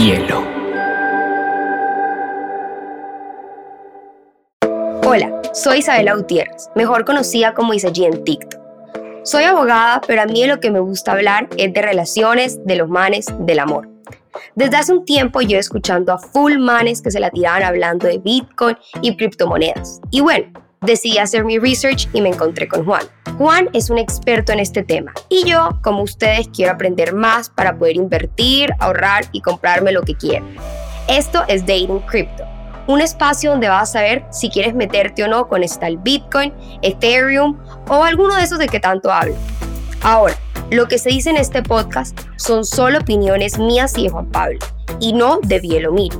Bielo. Hola, soy Isabela Gutiérrez, mejor conocida como Isaí en TikTok. Soy abogada, pero a mí lo que me gusta hablar es de relaciones, de los manes, del amor. Desde hace un tiempo yo escuchando a full manes que se la tiraban hablando de Bitcoin y criptomonedas. Y bueno, decidí hacer mi research y me encontré con Juan. Juan es un experto en este tema y yo, como ustedes, quiero aprender más para poder invertir, ahorrar y comprarme lo que quiera. Esto es Dating Crypto, un espacio donde vas a saber si quieres meterte o no con esta el Bitcoin, Ethereum o alguno de esos de que tanto hablo. Ahora, lo que se dice en este podcast son solo opiniones mías y de Juan Pablo, y no de Bielomir.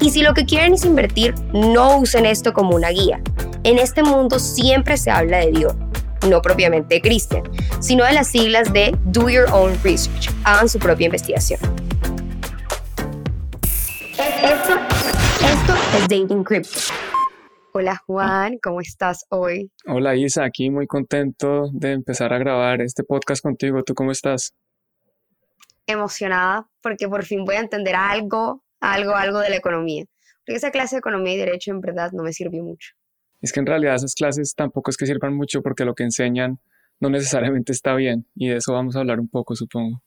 Y si lo que quieren es invertir, no usen esto como una guía. En este mundo siempre se habla de Dios, no propiamente de Christian, sino de las siglas de Do Your Own Research. Hagan su propia investigación. Esto, esto es Dating Crypto. Hola Juan, ¿cómo estás hoy? Hola Isa, aquí muy contento de empezar a grabar este podcast contigo. ¿Tú cómo estás? Emocionada porque por fin voy a entender algo, algo, algo de la economía. Porque esa clase de economía y derecho en verdad no me sirvió mucho. Es que en realidad esas clases tampoco es que sirvan mucho porque lo que enseñan no necesariamente está bien y de eso vamos a hablar un poco, supongo.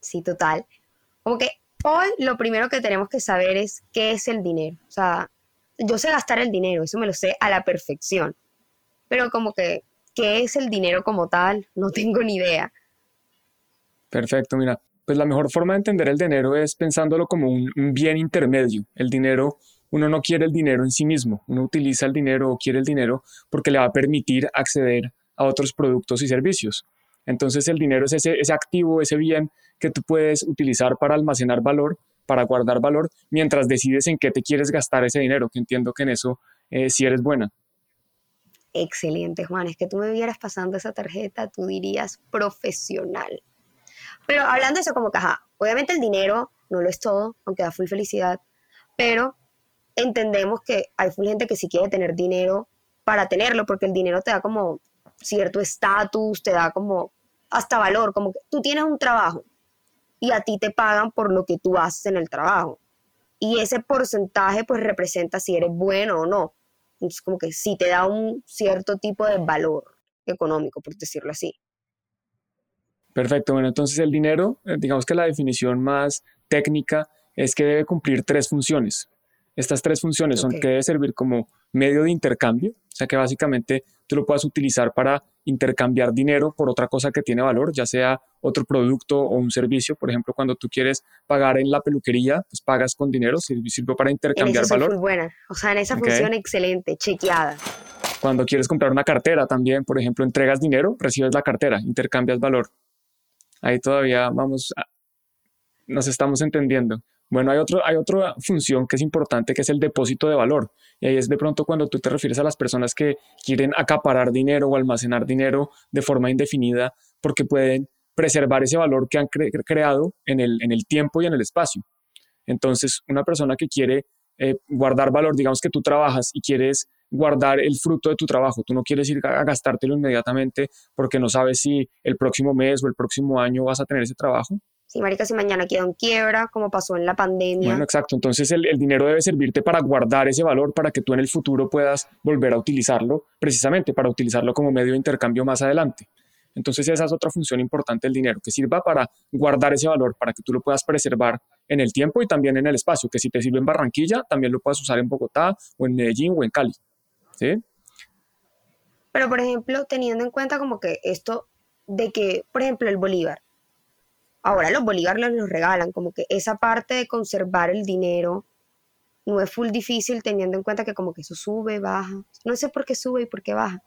Sí, total. Como que hoy lo primero que tenemos que saber es qué es el dinero. O sea, yo sé gastar el dinero, eso me lo sé a la perfección, pero como que, ¿qué es el dinero como tal? No tengo ni idea. Perfecto, mira, pues la mejor forma de entender el dinero es pensándolo como un, bien intermedio. El dinero, uno no quiere el dinero en sí mismo, uno utiliza el dinero o quiere el dinero porque le va a permitir acceder a otros productos y servicios. Entonces el dinero es ese, activo, ese bien que tú puedes utilizar para almacenar valor para guardar valor mientras decides en qué te quieres gastar ese dinero, que entiendo que en eso eh, sí eres buena. Excelente, Juan. Es que tú me vieras pasando esa tarjeta, tú dirías profesional. Pero hablando de eso, como que, ajá, obviamente el dinero no lo es todo, aunque da full felicidad, pero entendemos que hay full gente que sí quiere tener dinero para tenerlo, porque el dinero te da como cierto estatus, te da como hasta valor, como que tú tienes un trabajo, y a ti te pagan por lo que tú haces en el trabajo. Y ese porcentaje pues representa si eres bueno o no. Entonces como que sí te da un cierto tipo de valor económico, por decirlo así. Perfecto, bueno, entonces el dinero, eh, digamos que la definición más técnica es que debe cumplir tres funciones. Estas tres funciones son que debe servir como medio de intercambio, o sea que básicamente tú lo puedas utilizar para intercambiar dinero por otra cosa que tiene valor, ya sea otro producto o un servicio. Por ejemplo, cuando tú quieres pagar en la peluquería, pues pagas con dinero, sirve, para intercambiar valor. Muy buena, o sea, en esa función excelente, chequeada. Cuando quieres comprar una cartera también, por ejemplo, entregas dinero, recibes la cartera, intercambias valor. Ahí todavía vamos, nos estamos entendiendo. Bueno, hay, otro, hay otra función que es importante, que es el depósito de valor. Y ahí es de pronto cuando tú te refieres a las personas que quieren acaparar dinero o almacenar dinero de forma indefinida porque pueden preservar ese valor que han creado en el, en el tiempo y en el espacio. Entonces, una persona que quiere eh, guardar valor, digamos que tú trabajas y quieres guardar el fruto de tu trabajo, tú no quieres ir a gastártelo inmediatamente porque no sabes si el próximo mes o el próximo año vas a tener ese trabajo, si marica, si mañana queda en quiebra, como pasó en la pandemia. Bueno, exacto. Entonces el, dinero debe servirte para guardar ese valor para que tú en el futuro puedas volver a utilizarlo, precisamente para utilizarlo como medio de intercambio más adelante. Entonces esa es otra función importante del dinero, que sirva para guardar ese valor, para que tú lo puedas preservar en el tiempo y también en el espacio, que si te sirve en Barranquilla, también lo puedas usar en Bogotá o en Medellín o en Cali. ¿Sí? Pero, por ejemplo, teniendo en cuenta como que esto de que, por ejemplo, el Bolívar, Ahora los bolívares los regalan, como que esa parte de conservar el dinero no es full difícil teniendo en cuenta que como que eso sube, baja. No sé por qué sube y por qué baja,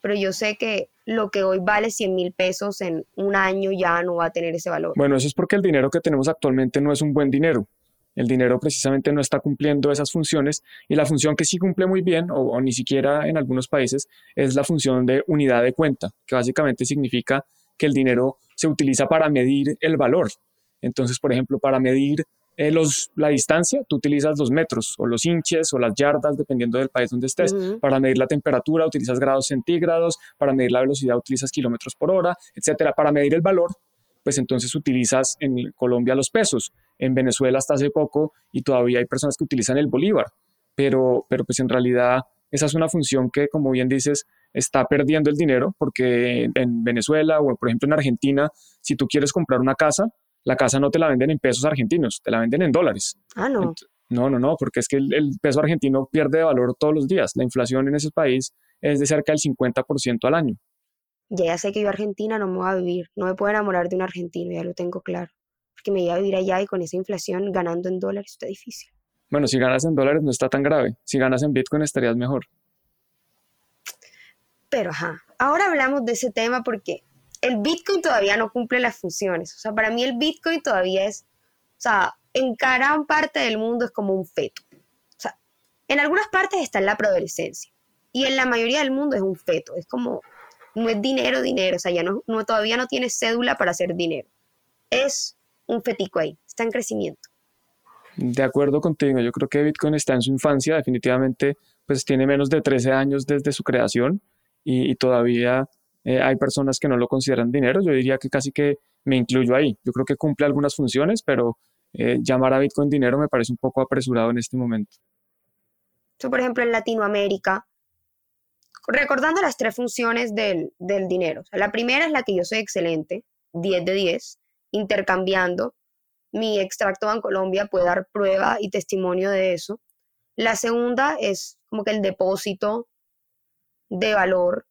pero yo sé que lo que hoy vale 100 mil pesos en un año ya no va a tener ese valor. Bueno, eso es porque el dinero que tenemos actualmente no es un buen dinero. El dinero precisamente no está cumpliendo esas funciones y la función que sí cumple muy bien, o, o ni siquiera en algunos países, es la función de unidad de cuenta, que básicamente significa que el dinero se utiliza para medir el valor. Entonces, por ejemplo, para medir eh, los, la distancia, tú utilizas los metros o los inches o las yardas, dependiendo del país donde estés. Para medir la temperatura, utilizas grados centígrados. Para medir la velocidad, utilizas kilómetros por hora, etcétera. Para medir el valor, pues entonces utilizas en Colombia los pesos, en Venezuela hasta hace poco y todavía hay personas que utilizan el bolívar, pero, pero pues en realidad esa es una función que, como bien dices, está perdiendo el dinero porque en Venezuela o por ejemplo en Argentina, si tú quieres comprar una casa, la casa no te la venden en pesos argentinos, te la venden en dólares. Ah, no. no, no, no, porque es que el, peso argentino pierde valor todos los días. La inflación en ese país es de cerca del 50% al año. Ya, ya sé que yo Argentina no me voy a vivir, no me puedo enamorar de un argentino, ya lo tengo claro. Porque me voy a vivir allá y con esa inflación ganando en dólares está difícil. Bueno, si ganas en dólares no está tan grave. Si ganas en Bitcoin estarías mejor. Pero ajá, ahora hablamos de ese tema porque el Bitcoin todavía no cumple las funciones. O sea, para mí el Bitcoin todavía es, o sea, en gran parte del mundo es como un feto. O sea, en algunas partes está en la preadolescencia y en la mayoría del mundo es un feto. Es como, no es dinero, dinero. O sea, ya no, no, todavía no tiene cédula para hacer dinero. Es un fetico ahí, está en crecimiento. De acuerdo contigo, yo creo que Bitcoin está en su infancia, definitivamente pues tiene menos de 13 años desde su creación y, todavía eh, hay personas que no lo consideran dinero. Yo diría que casi que me incluyo ahí. Yo creo que cumple algunas funciones, pero eh, llamar a Bitcoin dinero me parece un poco apresurado en este momento. por ejemplo, en Latinoamérica, recordando las tres funciones del, del dinero. la primera es la que yo soy excelente, 10 de 10, intercambiando. Mi extracto en Colombia puede dar prueba y testimonio de eso. La segunda es como que el depósito de valor,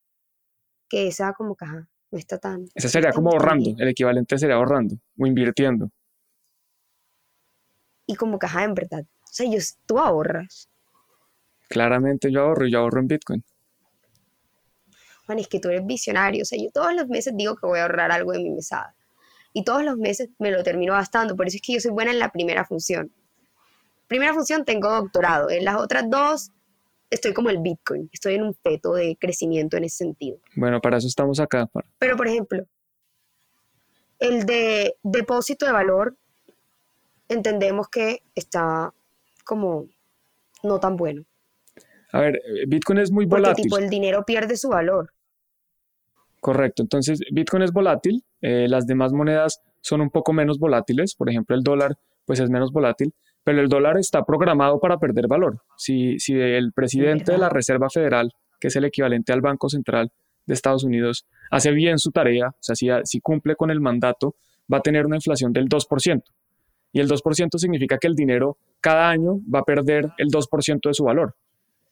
que esa como que no está tan... Esa sería como ahorrando, el equivalente sería ahorrando o invirtiendo. Y como que en verdad, o sea, yo, tú ahorras. Claramente yo ahorro, yo ahorro en Bitcoin. Juan, es que tú eres visionario, o sea, yo todos los meses digo que voy a ahorrar algo de mi mesada. Y todos los meses me lo termino gastando, por eso es que yo soy buena en la primera función. Primera función tengo doctorado, en las otras dos estoy como el Bitcoin, estoy en un feto de crecimiento en ese sentido. Bueno, para eso estamos acá. Pero, por ejemplo, el de depósito de valor, entendemos que está como no tan bueno. A ver, Bitcoin es muy volátil. Porque tipo el dinero pierde su valor. Correcto, entonces Bitcoin es volátil, eh, las demás monedas son un poco menos volátiles, por ejemplo el dólar pues es menos volátil, pero el dólar está programado para perder valor. Si, si el presidente de la Reserva Federal, que es el equivalente al Banco Central de Estados Unidos, hace bien su tarea, o sea, si, si cumple con el mandato, va a tener una inflación del 2%. Y el 2% significa que el dinero cada año va a perder el 2% de su valor.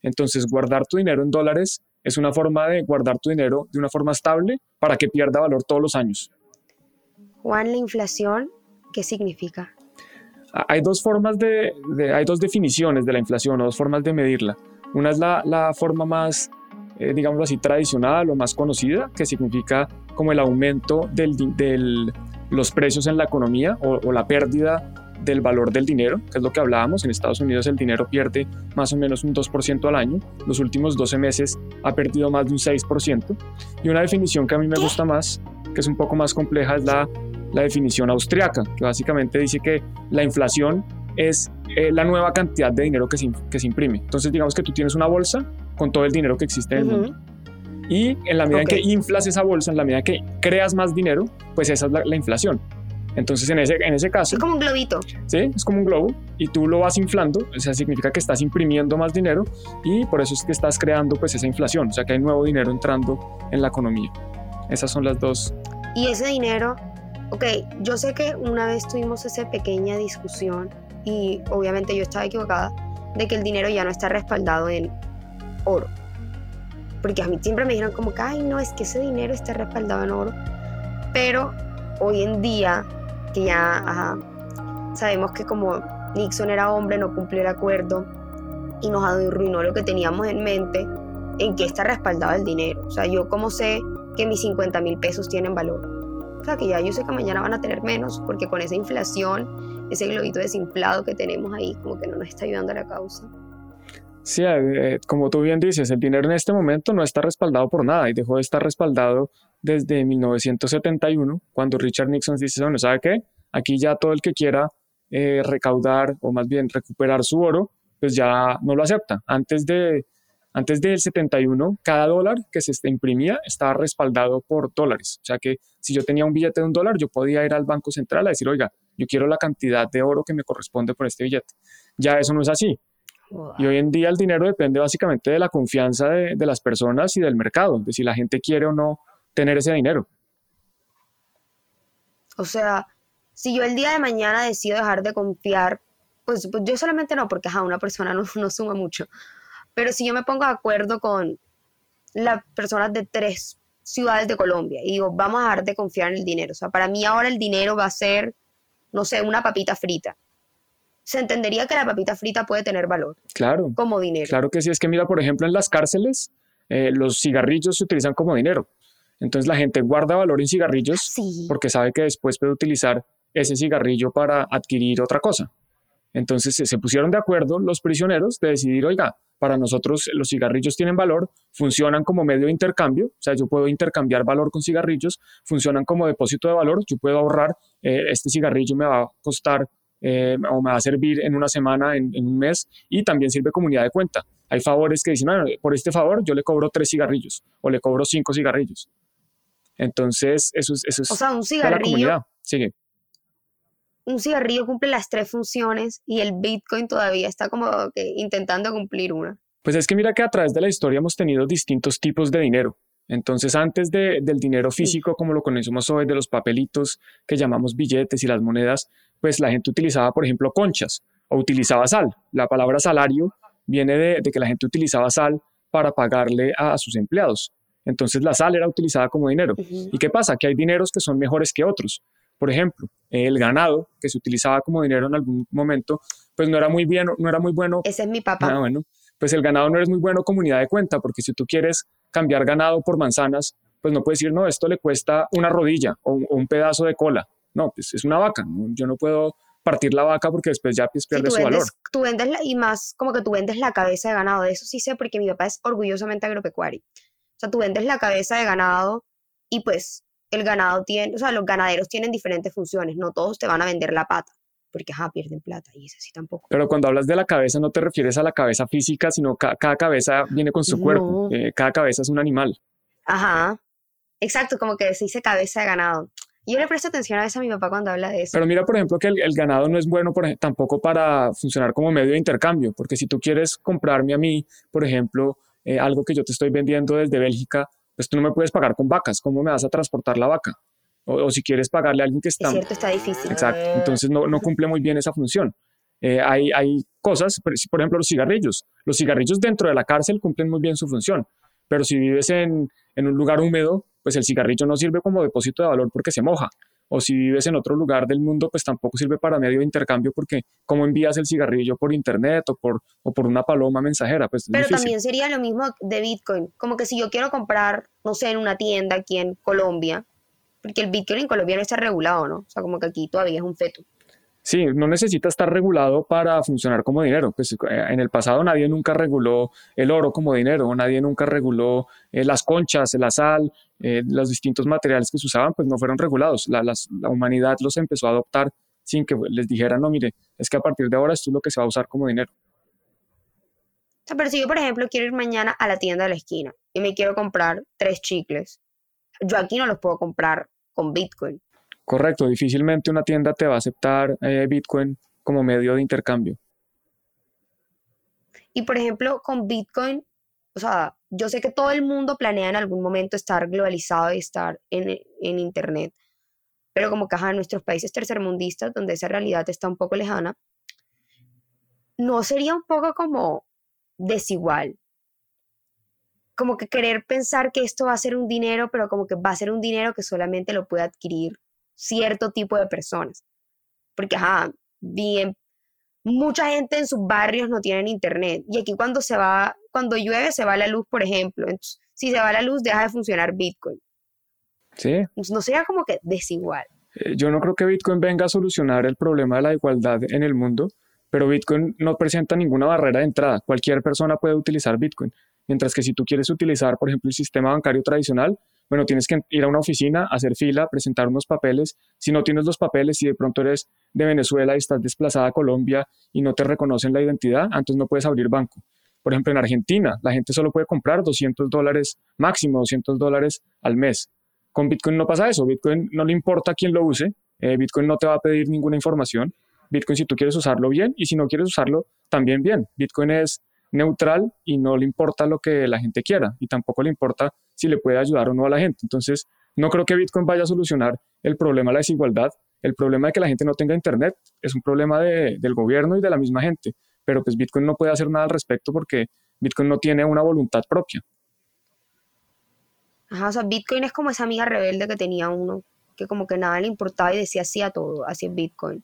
Entonces, guardar tu dinero en dólares es una forma de guardar tu dinero de una forma estable para que pierda valor todos los años. Juan, la inflación, ¿qué significa? Hay dos formas de, hay dos definiciones de la inflación o dos formas de medirla. Una es la, la forma más, eh, digamos así, tradicional o más conocida, que significa como el aumento de del, los precios en la economía o, o, la pérdida del valor del dinero, que es lo que hablábamos. En Estados Unidos el dinero pierde más o menos un 2% al año. Los últimos 12 meses ha perdido más de un 6%. Y una definición que a mí me gusta más, que es un poco más compleja, es la la definición austriaca, que básicamente dice que la inflación es eh, la nueva cantidad de dinero que se, que se, imprime. Entonces, digamos que tú tienes una bolsa con todo el dinero que existe en el mundo. Y en la medida en que inflas esa bolsa, en la medida que creas más dinero, pues esa es la, inflación. Entonces, en ese, en ese caso... Es como un globito. Sí, es como un globo y tú lo vas inflando, o sea, significa que estás imprimiendo más dinero y por eso es que estás creando pues esa inflación, o sea, que hay nuevo dinero entrando en la economía. Esas son las dos. Y ese dinero ok, yo sé que una vez tuvimos esa pequeña discusión y obviamente yo estaba equivocada de que el dinero ya no está respaldado en oro. Porque a mí siempre me dijeron como que, ay, no, es que ese dinero está respaldado en oro. Pero hoy en día, que ya sabemos que como Nixon era hombre, no cumplió el acuerdo y nos arruinó lo que teníamos en mente, en qué está respaldado el dinero. O sea, yo como sé que mis 50 mil pesos tienen valor o sea, que ya yo sé que mañana van a tener menos, porque con esa inflación, ese globito desinflado que tenemos ahí, como que no nos está ayudando a la causa. Sí, eh, como tú bien dices, el dinero en este momento no está respaldado por nada y dejó de estar respaldado desde 1971, cuando Richard Nixon dice, bueno, ¿sabe qué? Aquí ya todo el que quiera eh, recaudar o más bien recuperar su oro, pues ya no lo acepta. Antes de, Antes del 71, cada dólar que se imprimía estaba respaldado por dólares. O sea que si yo tenía un billete de un dólar, yo podía ir al Banco Central a decir, oiga, yo quiero la cantidad de oro que me corresponde por este billete. Ya eso no es así. Y hoy en día el dinero depende básicamente de la confianza de, de las personas y del mercado, de si la gente quiere o no tener ese dinero. O sea, si yo el día de mañana decido dejar de confiar, pues, pues yo solamente no, porque a una persona no, no suma mucho. Pero si yo me pongo de acuerdo con las personas de tres ciudades de Colombia y digo, vamos a dejar de confiar en el dinero. O sea, para mí ahora el dinero va a ser, no sé, una papita frita. Se entendería que la papita frita puede tener valor. Claro. Como dinero. Claro que sí. Es que mira, por ejemplo, en las cárceles, eh, los cigarrillos se utilizan como dinero. Entonces la gente guarda valor en cigarrillos porque sabe que después puede utilizar ese cigarrillo para adquirir otra cosa. Entonces se pusieron de acuerdo los prisioneros de decidir, oiga, para nosotros los cigarrillos tienen valor, funcionan como medio de intercambio, o sea, yo puedo intercambiar valor con cigarrillos, funcionan como depósito de valor, yo puedo ahorrar, eh, este cigarrillo me va a costar eh, o me va a servir en una semana, en, un mes, y también sirve como unidad de cuenta. Hay favores que dicen, bueno, por este favor yo le cobro tres cigarrillos o le cobro cinco cigarrillos. Entonces, eso es... Eso es o sea, un cigarrillo... Sigue un cigarrillo cumple las tres funciones y el Bitcoin todavía está como que intentando cumplir una. Pues es que mira que a través de la historia hemos tenido distintos tipos de dinero. Entonces, antes del dinero físico, como lo conocemos hoy, de los papelitos que llamamos billetes y las monedas, pues la gente utilizaba, por ejemplo, conchas o utilizaba sal. La palabra salario viene de, que la gente utilizaba sal para pagarle a, sus empleados. Entonces, la sal era utilizada como dinero. ¿Y qué pasa? Que hay dineros que son mejores que otros. Por ejemplo, el ganado, que se utilizaba como dinero en algún momento, pues no era muy bien, no era muy bueno. Ese es mi papá. Ah, bueno, pues el ganado no es muy bueno como unidad de cuenta, porque si tú quieres cambiar ganado por manzanas, pues no puedes decir, no, esto le cuesta una rodilla o, un pedazo de cola. No, pues es una vaca. Yo no puedo partir la vaca porque después ya pierde su valor. Tú vendes la, y más como que tú vendes la cabeza de ganado. De eso sí sé porque mi papá es orgullosamente agropecuario. O sea, tú vendes la cabeza de ganado y pues el ganado tiene, o sea, los ganaderos tienen diferentes funciones, no todos te van a vender la pata, porque ajá, pierden plata y es así tampoco. Pero cuando hablas de la cabeza no te refieres a la cabeza física, sino cada cabeza viene con su cuerpo, eh, cada cabeza es un animal. Ajá, exacto, como que se dice cabeza de ganado. Yo le presto atención a veces a mi papá cuando habla de eso. Pero mira, por ejemplo, que el, ganado no es bueno tampoco para funcionar como medio de intercambio, porque si tú quieres comprarme a mí, por ejemplo, eh, algo que yo te estoy vendiendo desde Bélgica, pues tú no me puedes pagar con vacas, ¿cómo me vas a transportar la vaca? O, si quieres pagarle a alguien que está... Es cierto, está difícil. Exacto, entonces no, no cumple muy bien esa función. Eh, hay, hay cosas, por ejemplo, los cigarrillos. Los cigarrillos dentro de la cárcel cumplen muy bien su función, pero si vives en, en un lugar húmedo, pues el cigarrillo no sirve como depósito de valor porque se moja o si vives en otro lugar del mundo, pues tampoco sirve para medio de intercambio porque cómo envías el cigarrillo por internet o por, o por una paloma mensajera. Pues Pero también sería lo mismo de Bitcoin, como que si yo quiero comprar, no sé, en una tienda aquí en Colombia, porque el Bitcoin en Colombia no está regulado, ¿no? O sea, como que aquí todavía es un feto. Sí, no necesita estar regulado para funcionar como dinero. Pues eh, en el pasado nadie nunca reguló el oro como dinero, nadie nunca reguló eh, las conchas, la sal, eh, los distintos materiales que se usaban, pues no fueron regulados. La, la, humanidad los empezó a adoptar sin que les dijeran, no, mire, es que a partir de ahora esto es lo que se va a usar como dinero. Pero si yo, por ejemplo, quiero ir mañana a la tienda de la esquina y me quiero comprar tres chicles, yo aquí no los puedo comprar con Bitcoin. Correcto, difícilmente una tienda te va a aceptar eh, Bitcoin como medio de intercambio. Y por ejemplo, con Bitcoin, o sea, yo sé que todo el mundo planea en algún momento estar globalizado y estar en, Internet, pero como caja en nuestros países tercermundistas, donde esa realidad está un poco lejana, ¿no sería un poco como desigual? Como que querer pensar que esto va a ser un dinero, pero como que va a ser un dinero que solamente lo puede adquirir cierto tipo de personas. Porque, ajá, bien, mucha gente en sus barrios no tienen internet. Y aquí cuando se va, cuando llueve se va la luz, por ejemplo. Entonces, si se va la luz, deja de funcionar Bitcoin. Sí. no sería como que desigual. Eh, yo no creo que Bitcoin venga a solucionar el problema de la igualdad en el mundo, pero Bitcoin no presenta ninguna barrera de entrada. Cualquier persona puede utilizar Bitcoin. Mientras que si tú quieres utilizar, por ejemplo, el sistema bancario tradicional, bueno, tienes que ir a una oficina, hacer fila, presentar unos papeles. Si no tienes los papeles, si de pronto eres de Venezuela y estás desplazada a Colombia y no te reconocen la identidad, entonces no puedes abrir banco. Por ejemplo, en Argentina, la gente solo puede comprar 200 dólares, máximo 200 dólares al mes. Con Bitcoin no pasa eso. Bitcoin no le importa quién lo use. Eh, Bitcoin no te va a pedir ninguna información. Bitcoin si tú quieres usarlo bien y si no quieres usarlo también bien. Bitcoin es neutral y no le importa lo que la gente quiera y tampoco le importa si le puede ayudar o no a la gente. Entonces, no creo que Bitcoin vaya a solucionar el problema de la desigualdad. El problema de que la gente no tenga internet es un problema del gobierno y de la misma gente. Pero pues Bitcoin no puede hacer nada al respecto porque Bitcoin no tiene una voluntad propia. Ajá, o sea, Bitcoin es como esa amiga rebelde que tenía uno, que como que nada le importaba y decía sí a todo, así es Bitcoin.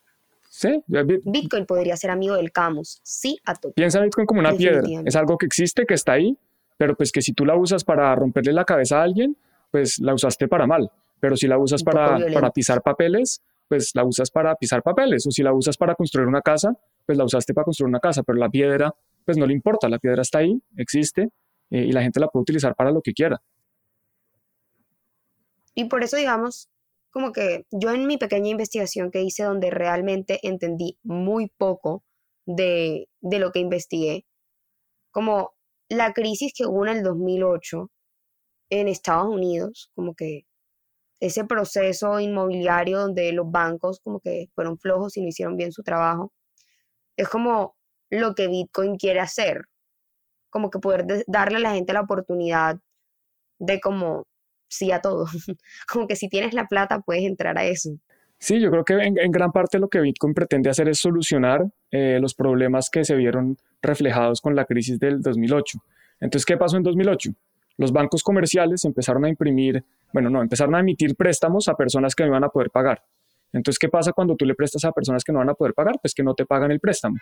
Sí, Bitcoin podría ser amigo del Camus, sí a todo. Piensa Bitcoin como una piedra, es algo que existe, que está ahí, pero pues que si tú la usas para romperle la cabeza a alguien, pues la usaste para mal. Pero si la usas para, para pisar papeles, pues la usas para pisar papeles. O si la usas para construir una casa, pues la usaste para construir una casa. Pero la piedra, pues no le importa. La piedra está ahí, existe, eh, y la gente la puede utilizar para lo que quiera. Y por eso, digamos, como que yo en mi pequeña investigación que hice, donde realmente entendí muy poco de, de lo que investigué, como la crisis que hubo en el 2008 en Estados Unidos, como que ese proceso inmobiliario donde los bancos como que fueron flojos y no hicieron bien su trabajo, es como lo que Bitcoin quiere hacer, como que poder darle a la gente la oportunidad de como sí a todo, como que si tienes la plata puedes entrar a eso. Sí, yo creo que en, gran parte lo que Bitcoin pretende hacer es solucionar eh, los problemas que se vieron reflejados con la crisis del 2008. Entonces, ¿qué pasó en 2008? Los bancos comerciales empezaron a imprimir, bueno, no, empezaron a emitir préstamos a personas que no iban a poder pagar. Entonces, ¿qué pasa cuando tú le prestas a personas que no van a poder pagar? Pues que no te pagan el préstamo.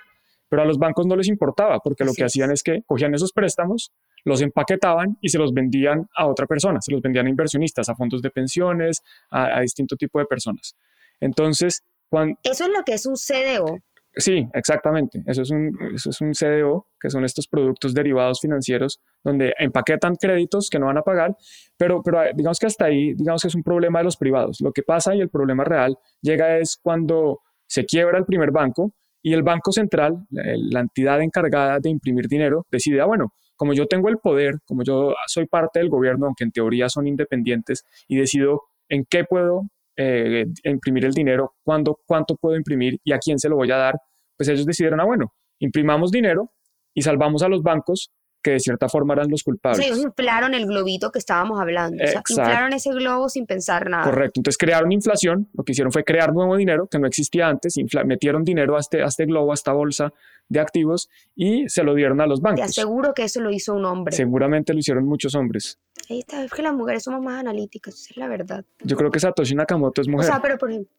Pero a los bancos no les importaba, porque lo que hacían es que cogían esos préstamos, los empaquetaban y se los vendían a otra persona, se los vendían a inversionistas, a fondos de pensiones, a, a distinto tipo de personas. Entonces, cuando... Eso es lo que es un CDO. Sí, exactamente. Eso es, un, eso es un CDO, que son estos productos derivados financieros donde empaquetan créditos que no van a pagar, pero, pero eh, digamos que hasta ahí, digamos que es un problema de los privados. Lo que pasa y el problema real llega es cuando se quiebra el primer banco y el Banco Central, la entidad encargada de imprimir dinero, decide, ah, bueno, como yo tengo el poder, como yo soy parte del gobierno, aunque en teoría son independientes, y decido en qué puedo eh, imprimir el dinero, cuándo, cuánto puedo imprimir y a quién se lo voy a dar, pues ellos decidieron, ah, bueno, imprimamos dinero y salvamos a los bancos que de cierta forma eran los culpables. Sí, ellos inflaron el globito que estábamos hablando. O sea, inflaron ese globo sin pensar nada. Correcto. Entonces crearon inflación. Lo que hicieron fue crear nuevo dinero que no existía antes. metieron dinero a este, a este globo, a esta bolsa de activos y se lo dieron a los bancos. Te aseguro que eso lo hizo un hombre. Seguramente lo hicieron muchos hombres. Ahí está, es que las mujeres somos más analíticas, esa es la verdad. Yo creo que Satoshi Nakamoto es mujer. O sea, pero por ejemplo,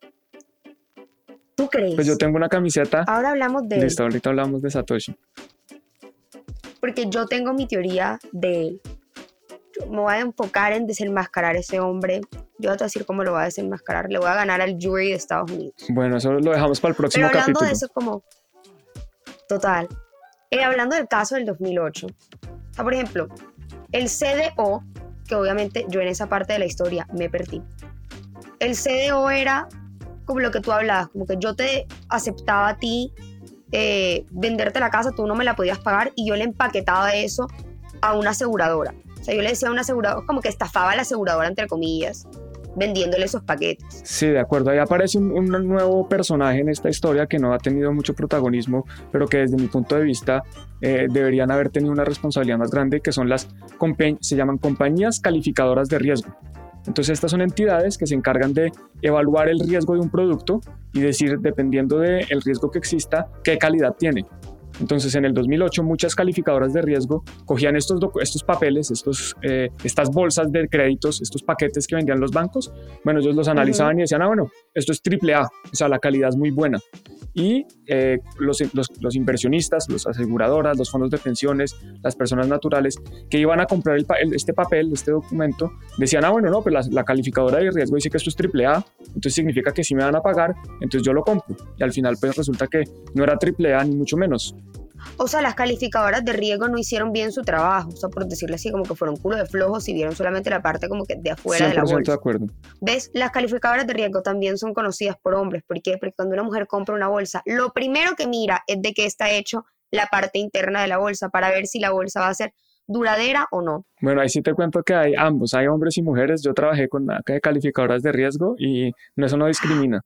¿tú crees? Pues yo tengo una camiseta. Ahora hablamos de. Listo, ahorita hablamos de Satoshi. Porque yo tengo mi teoría de él. Yo me voy a enfocar en desenmascarar a ese hombre. Yo voy a decir cómo lo voy a desenmascarar. Le voy a ganar al jury de Estados Unidos. Bueno, eso lo dejamos para el próximo Pero hablando de eso, como. Total. Eh, hablando del caso del 2008. O sea, por ejemplo, el CDO, que obviamente yo en esa parte de la historia me perdí. El CDO era como lo que tú hablabas, como que yo te aceptaba a ti eh, venderte la casa, tú no me la podías pagar y yo le empaquetaba eso a una aseguradora. O sea, yo le decía a una aseguradora, como que estafaba a la aseguradora, entre comillas, vendiéndole esos paquetes. Sí, de acuerdo. Ahí aparece un, nuevo personaje en esta historia que no ha tenido mucho protagonismo, pero que desde mi punto de vista eh, deberían haber tenido una responsabilidad más grande, que son las, se llaman compañías calificadoras de riesgo. Entonces estas son entidades que se encargan de evaluar el riesgo de un producto y decir, dependiendo del riesgo que exista, qué calidad tiene. Entonces, en el 2008, muchas calificadoras de riesgo cogían estos, estos papeles, estos, eh, estas bolsas de créditos, estos paquetes que vendían los bancos. Bueno, ellos los analizaban y decían, ah, bueno, esto es triple A, o sea, la calidad es muy buena y eh, los, los, inversionistas, las aseguradoras, los fondos de pensiones, las personas naturales que iban a comprar el, este papel, este documento, decían, ah, bueno, no, pues la, la, calificadora de riesgo dice que esto es triple A, entonces significa que sí me van a pagar, entonces yo lo compro. Y al final pues resulta que no era triple A ni mucho menos, o sea, las calificadoras de riesgo no hicieron bien su trabajo, o sea, por decirlo así, como que fueron culo de flojos y vieron solamente la parte como que de afuera de la bolsa. de acuerdo. ¿Ves? Las calificadoras de riesgo también son conocidas por hombres. ¿Por qué? Porque cuando una mujer compra una bolsa, lo primero que mira es de qué está hecho la parte interna de la bolsa para ver si la bolsa va a ser duradera o no. Bueno, ahí sí te cuento que hay ambos, hay hombres y mujeres. Yo trabajé con calificadoras de riesgo y eso no discrimina.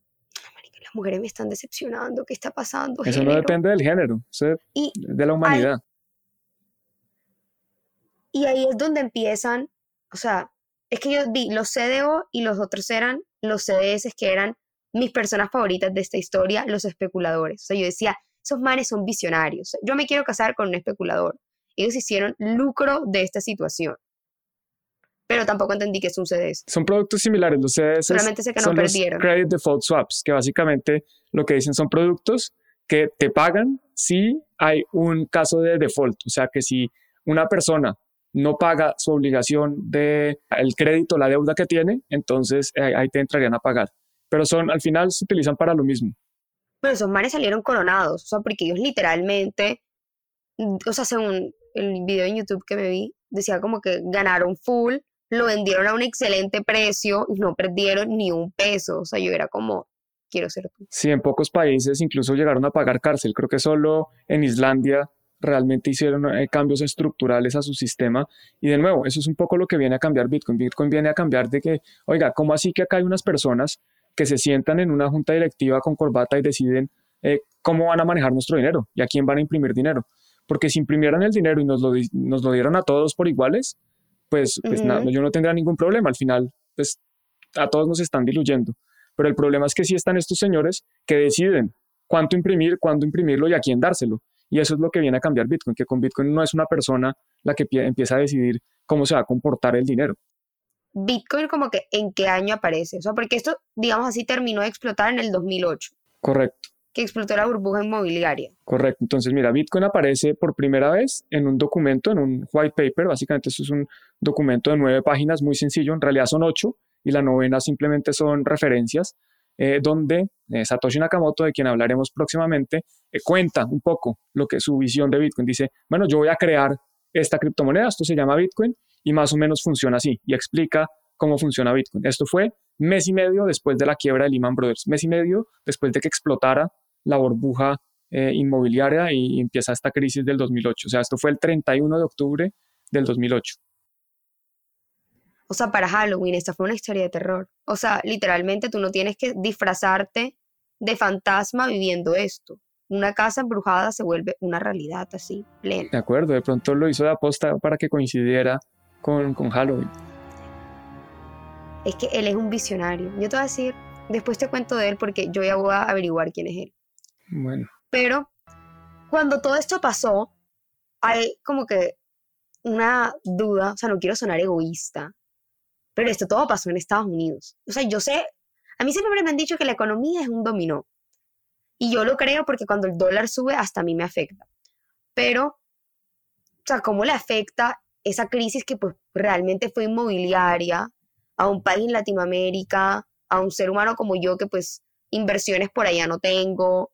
Las mujeres me están decepcionando, ¿qué está pasando? Eso no depende del género, y de la humanidad. y ahí es donde empiezan, o sea, es que yo vi los CDO y los otros eran los CDS que eran mis personas favoritas de esta historia, los especuladores. O sea, yo decía, esos manes son visionarios. Yo me quiero casar con un especulador. Ellos hicieron lucro de esta situación. Pero tampoco entendí que es un CDS. Son productos similares. Los CDS Solamente sé que no son perdieron. Los credit default swaps, que básicamente lo que dicen son productos que te pagan si hay un caso de default. O sea, que si una persona no paga su obligación de el crédito, la deuda que tiene, entonces eh, ahí te entrarían a pagar. Pero son, al final se utilizan para lo mismo. Bueno, esos manes salieron coronados, o sea, porque ellos literalmente, mm, o sea, según el video en YouTube que me vi, decía como que ganaron full, lo vendieron a un excelente precio y no perdieron ni un peso. O sea, yo era como, quiero ser tú. Sí, en pocos países incluso llegaron a pagar cárcel. Creo que solo en Islandia realmente hicieron eh, cambios estructurales a su sistema. Y de nuevo, eso es un poco lo que viene a cambiar Bitcoin. Bitcoin viene a cambiar de que, oiga, ¿cómo así que acá hay unas personas que se sientan en una junta directiva con corbata y deciden eh, cómo van a manejar nuestro dinero y a quién van a imprimir dinero? Porque si imprimieran el dinero y nos lo, nos lo dieran a todos por iguales, pues, pues yo no tendría ningún problema. Al final, pues a todos nos están diluyendo. Pero el problema es que sí están estos señores que deciden cuánto imprimir, cuándo imprimirlo y a quién dárselo. Y eso es lo que viene a cambiar Bitcoin, que con Bitcoin no es una persona la que empieza a decidir cómo se va a comportar el dinero. Bitcoin como que en qué año aparece, o sea, porque esto, digamos así, terminó de explotar en el 2008. Correcto. Que explotó la burbuja inmobiliaria. Correcto. Entonces, mira, Bitcoin aparece por primera vez en un documento, en un white paper. Básicamente, esto es un documento de nueve páginas, muy sencillo. En realidad son ocho y la novena simplemente son referencias eh, donde eh, Satoshi Nakamoto, de quien hablaremos próximamente, eh, cuenta un poco lo que su visión de Bitcoin. Dice, bueno, yo voy a crear esta criptomoneda, esto se llama Bitcoin y más o menos funciona así y explica cómo funciona Bitcoin. Esto fue mes y medio después de la quiebra de Lehman Brothers, mes y medio después de que explotara la burbuja inmobiliaria y, y empieza esta crisis del 2008. O sea, esto fue el 31 de octubre del 2008. O sea, para Halloween, esta fue una historia de terror. O sea, literalmente tú no tienes que disfrazarte de fantasma viviendo esto. Una casa embrujada se vuelve una realidad así, plena. De acuerdo, de pronto lo hizo de aposta para que coincidiera con, con Halloween. Es que él es un visionario. Yo te voy a decir, después te cuento de él porque yo ya voy a averiguar quién es él. Bueno. Pero cuando todo esto pasó, hay como que una duda, o sea, no quiero sonar egoísta, pero esto todo pasó en Estados Unidos. O sea, yo sé, a mí siempre me han dicho que la economía es un dominó. Y yo lo creo porque cuando el dólar sube, hasta a mí me afecta. Pero, o sea, ¿cómo le afecta esa crisis que pues realmente fue inmobiliaria a un país en Latinoamérica, a un ser humano como yo que pues inversiones por allá no tengo?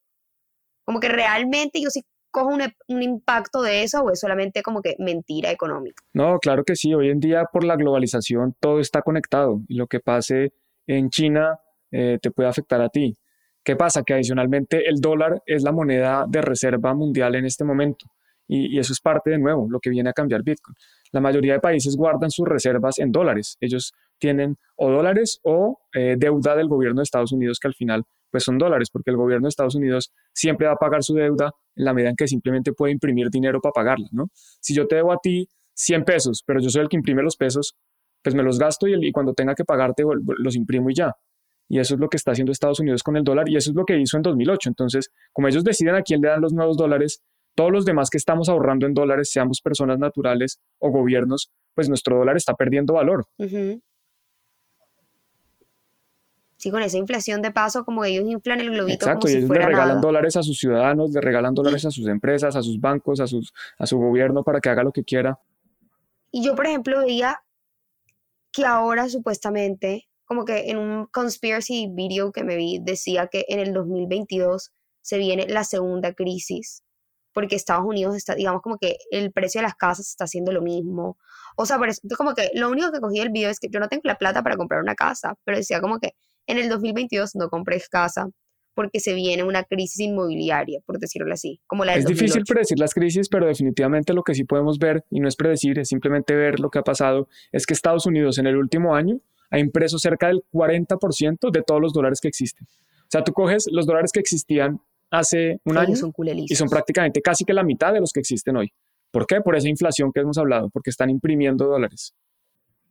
Como que realmente yo sí cojo un, impacto de eso o es solamente como que mentira económica? No, claro que sí. Hoy en día por la globalización todo está conectado y lo que pase en China eh, te puede afectar a ti. ¿Qué pasa? Que adicionalmente el dólar es la moneda de reserva mundial en este momento y, eso es parte de nuevo, lo que viene a cambiar Bitcoin. La mayoría de países guardan sus reservas en dólares. Ellos tienen o dólares o eh, deuda del gobierno de Estados Unidos que al final pues son dólares, porque el gobierno de Estados Unidos siempre va a pagar su deuda en la medida en que simplemente puede imprimir dinero para pagarla, ¿no? Si yo te debo a ti 100 pesos, pero yo soy el que imprime los pesos, pues me los gasto y, y cuando tenga que pagarte los imprimo y ya. Y eso es lo que está haciendo Estados Unidos con el dólar y eso es lo que hizo en 2008. Entonces, como ellos deciden a quién le dan los nuevos dólares, todos los demás que estamos ahorrando en dólares, seamos personas naturales o gobiernos, pues nuestro dólar está perdiendo valor. Sí, con esa inflación de paso, como ellos inflan el globito. Exacto, como y ellos le regalan dólares a sus ciudadanos, le regalan dólares a sus empresas, a sus bancos, a, sus, a su gobierno para que haga lo que quiera. Y yo, por ejemplo, veía que ahora supuestamente, como que en un conspiracy video que me vi, decía que en el 2022 se viene la segunda crisis porque Estados Unidos está, digamos, como que el precio de las casas está haciendo lo mismo. O sea, por eso, como que lo único que cogí del video es que yo no tengo la plata para comprar una casa, pero decía como que en el 2022 no compres casa, porque se viene una crisis inmobiliaria, por decirlo así, como la Es difícil predecir las crisis, pero definitivamente lo que sí podemos ver, y no es predecir, es simplemente ver lo que ha pasado, es que Estados Unidos en el último año ha impreso cerca del 40% de todos los dólares que existen. O sea, tú coges los dólares que existían hace un año y son prácticamente casi que la mitad de los que existen hoy. ¿Por qué? Por esa inflación que hemos hablado, porque están imprimiendo dólares.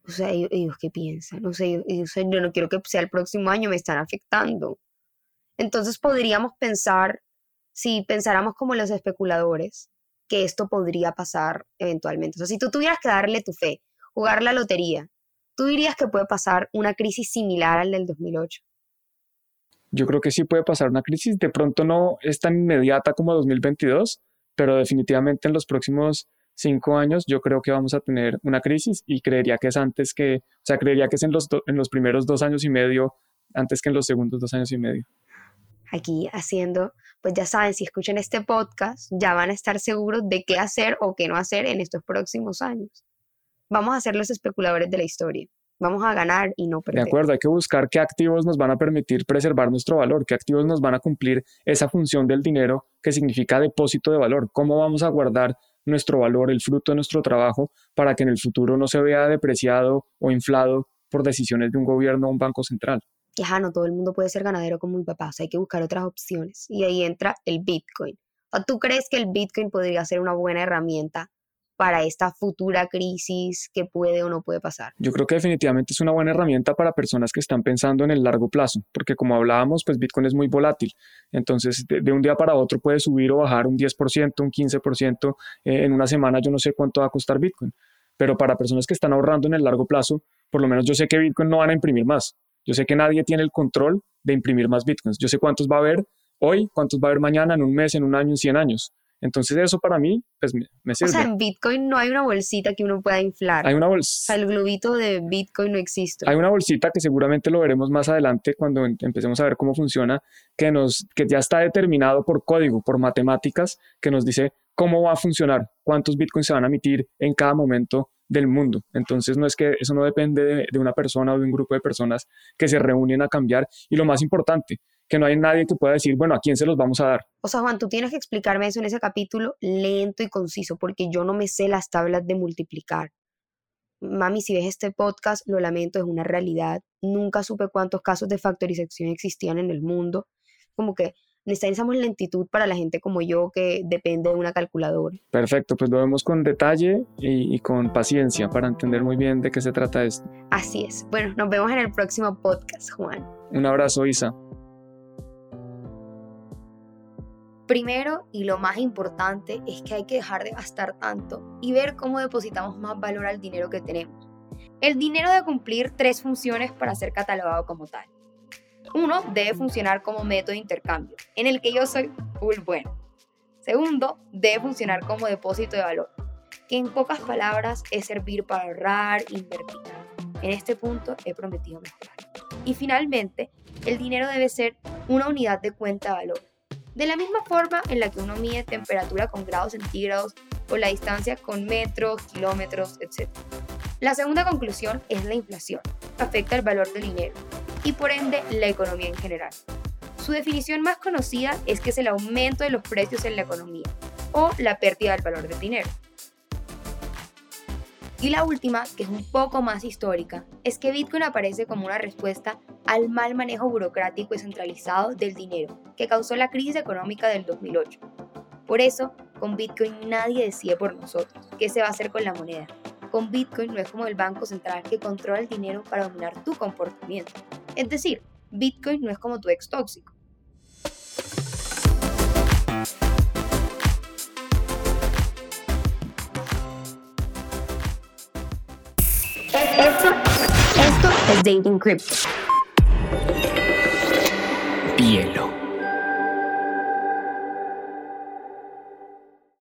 O sea, ellos, qué piensan, no sé, yo no quiero que sea el próximo año, me están afectando. Entonces podríamos pensar, si pensáramos como los especuladores, que esto podría pasar eventualmente. O sea, si tú tuvieras que darle tu fe, jugar la lotería, ¿tú dirías que puede pasar una crisis similar al del 2008? Yo creo que sí puede pasar una crisis, de pronto no es tan inmediata como 2022, pero definitivamente en los próximos cinco años yo creo que vamos a tener una crisis y creería que es antes que, o sea, creería que es en los, en los primeros dos años y medio, antes que en los segundos dos años y medio. Aquí haciendo, pues ya saben, si escuchan este podcast, ya van a estar seguros de qué hacer o qué no hacer en estos próximos años. Vamos a ser los especuladores de la historia. Vamos a ganar y no perder. De acuerdo, hay que buscar qué activos nos van a permitir preservar nuestro valor, qué activos nos van a cumplir esa función del dinero que significa depósito de valor, cómo vamos a guardar nuestro valor, el fruto de nuestro trabajo, para que en el futuro no se vea depreciado o inflado por decisiones de un gobierno o un banco central. Ya, no todo el mundo puede ser ganadero como mi papá, o sea, hay que buscar otras opciones. Y ahí entra el Bitcoin. ¿Tú crees que el Bitcoin podría ser una buena herramienta para esta futura crisis que puede o no puede pasar? Yo creo que definitivamente es una buena herramienta para personas que están pensando en el largo plazo, porque como hablábamos, pues Bitcoin es muy volátil. Entonces, de, un día para otro puede subir o bajar un 10%, un 15%. Eh, en una semana yo no sé cuánto va a costar Bitcoin. Pero para personas que están ahorrando en el largo plazo, por lo menos yo sé que Bitcoin no van a imprimir más. Yo sé que nadie tiene el control de imprimir más Bitcoins. Yo sé cuántos va a haber hoy, cuántos va a haber mañana, en un mes, en un año, en 100 años. Entonces eso para mí, pues me, sirve. O sea, en Bitcoin no hay una bolsita que uno pueda inflar. Hay una bolsita. el globito de Bitcoin no existe. Hay una bolsita que seguramente lo veremos más adelante cuando empecemos a ver cómo funciona, que, nos, que ya está determinado por código, por matemáticas, que nos dice cómo va a funcionar, cuántos Bitcoins se van a emitir en cada momento del mundo. Entonces no es que eso no depende de, una persona o de un grupo de personas que se reúnen a cambiar. Y lo más importante, que no hay nadie que pueda decir, bueno, ¿a quién se los vamos a dar? O sea, Juan, tú tienes que explicarme eso en ese capítulo lento y conciso, porque yo no me sé las tablas de multiplicar. Mami, si ves este podcast, lo lamento, es una realidad. Nunca supe cuántos casos de factorización existían en el mundo. Como que necesitamos lentitud para la gente como yo que depende de una calculadora. Perfecto, pues lo vemos con detalle y, y, con paciencia para entender muy bien de qué se trata esto. Así es. Bueno, nos vemos en el próximo podcast, Juan. Un abrazo, Isa. Primero y lo más importante es que hay que dejar de gastar tanto y ver cómo depositamos más valor al dinero que tenemos. El dinero debe cumplir tres funciones para ser catalogado como tal. Uno, debe funcionar como método de intercambio, en el que yo soy full bueno. Segundo, debe funcionar como depósito de valor, que en pocas palabras es servir para ahorrar invertir. En este punto he prometido mejorar. Y finalmente, el dinero debe ser una unidad de cuenta de valor, de la misma forma en la que uno mide temperatura con grados centígrados o la distancia con metros, kilómetros, etc. La segunda conclusión es la inflación. Afecta el valor del dinero y por ende la economía en general. Su definición más conocida es que es el aumento de los precios en la economía o la pérdida del valor del dinero. Y la última, que es un poco más histórica, es que Bitcoin aparece como una respuesta al mal manejo burocrático y centralizado del dinero que causó la crisis económica del 2008. Por eso, con Bitcoin nadie decide por nosotros qué se va a hacer con la moneda. Con Bitcoin no es como el Banco Central que controla el dinero para dominar tu comportamiento. Es decir, Bitcoin no es como tu ex tóxico Esto, es Dating Crypto. Bielo.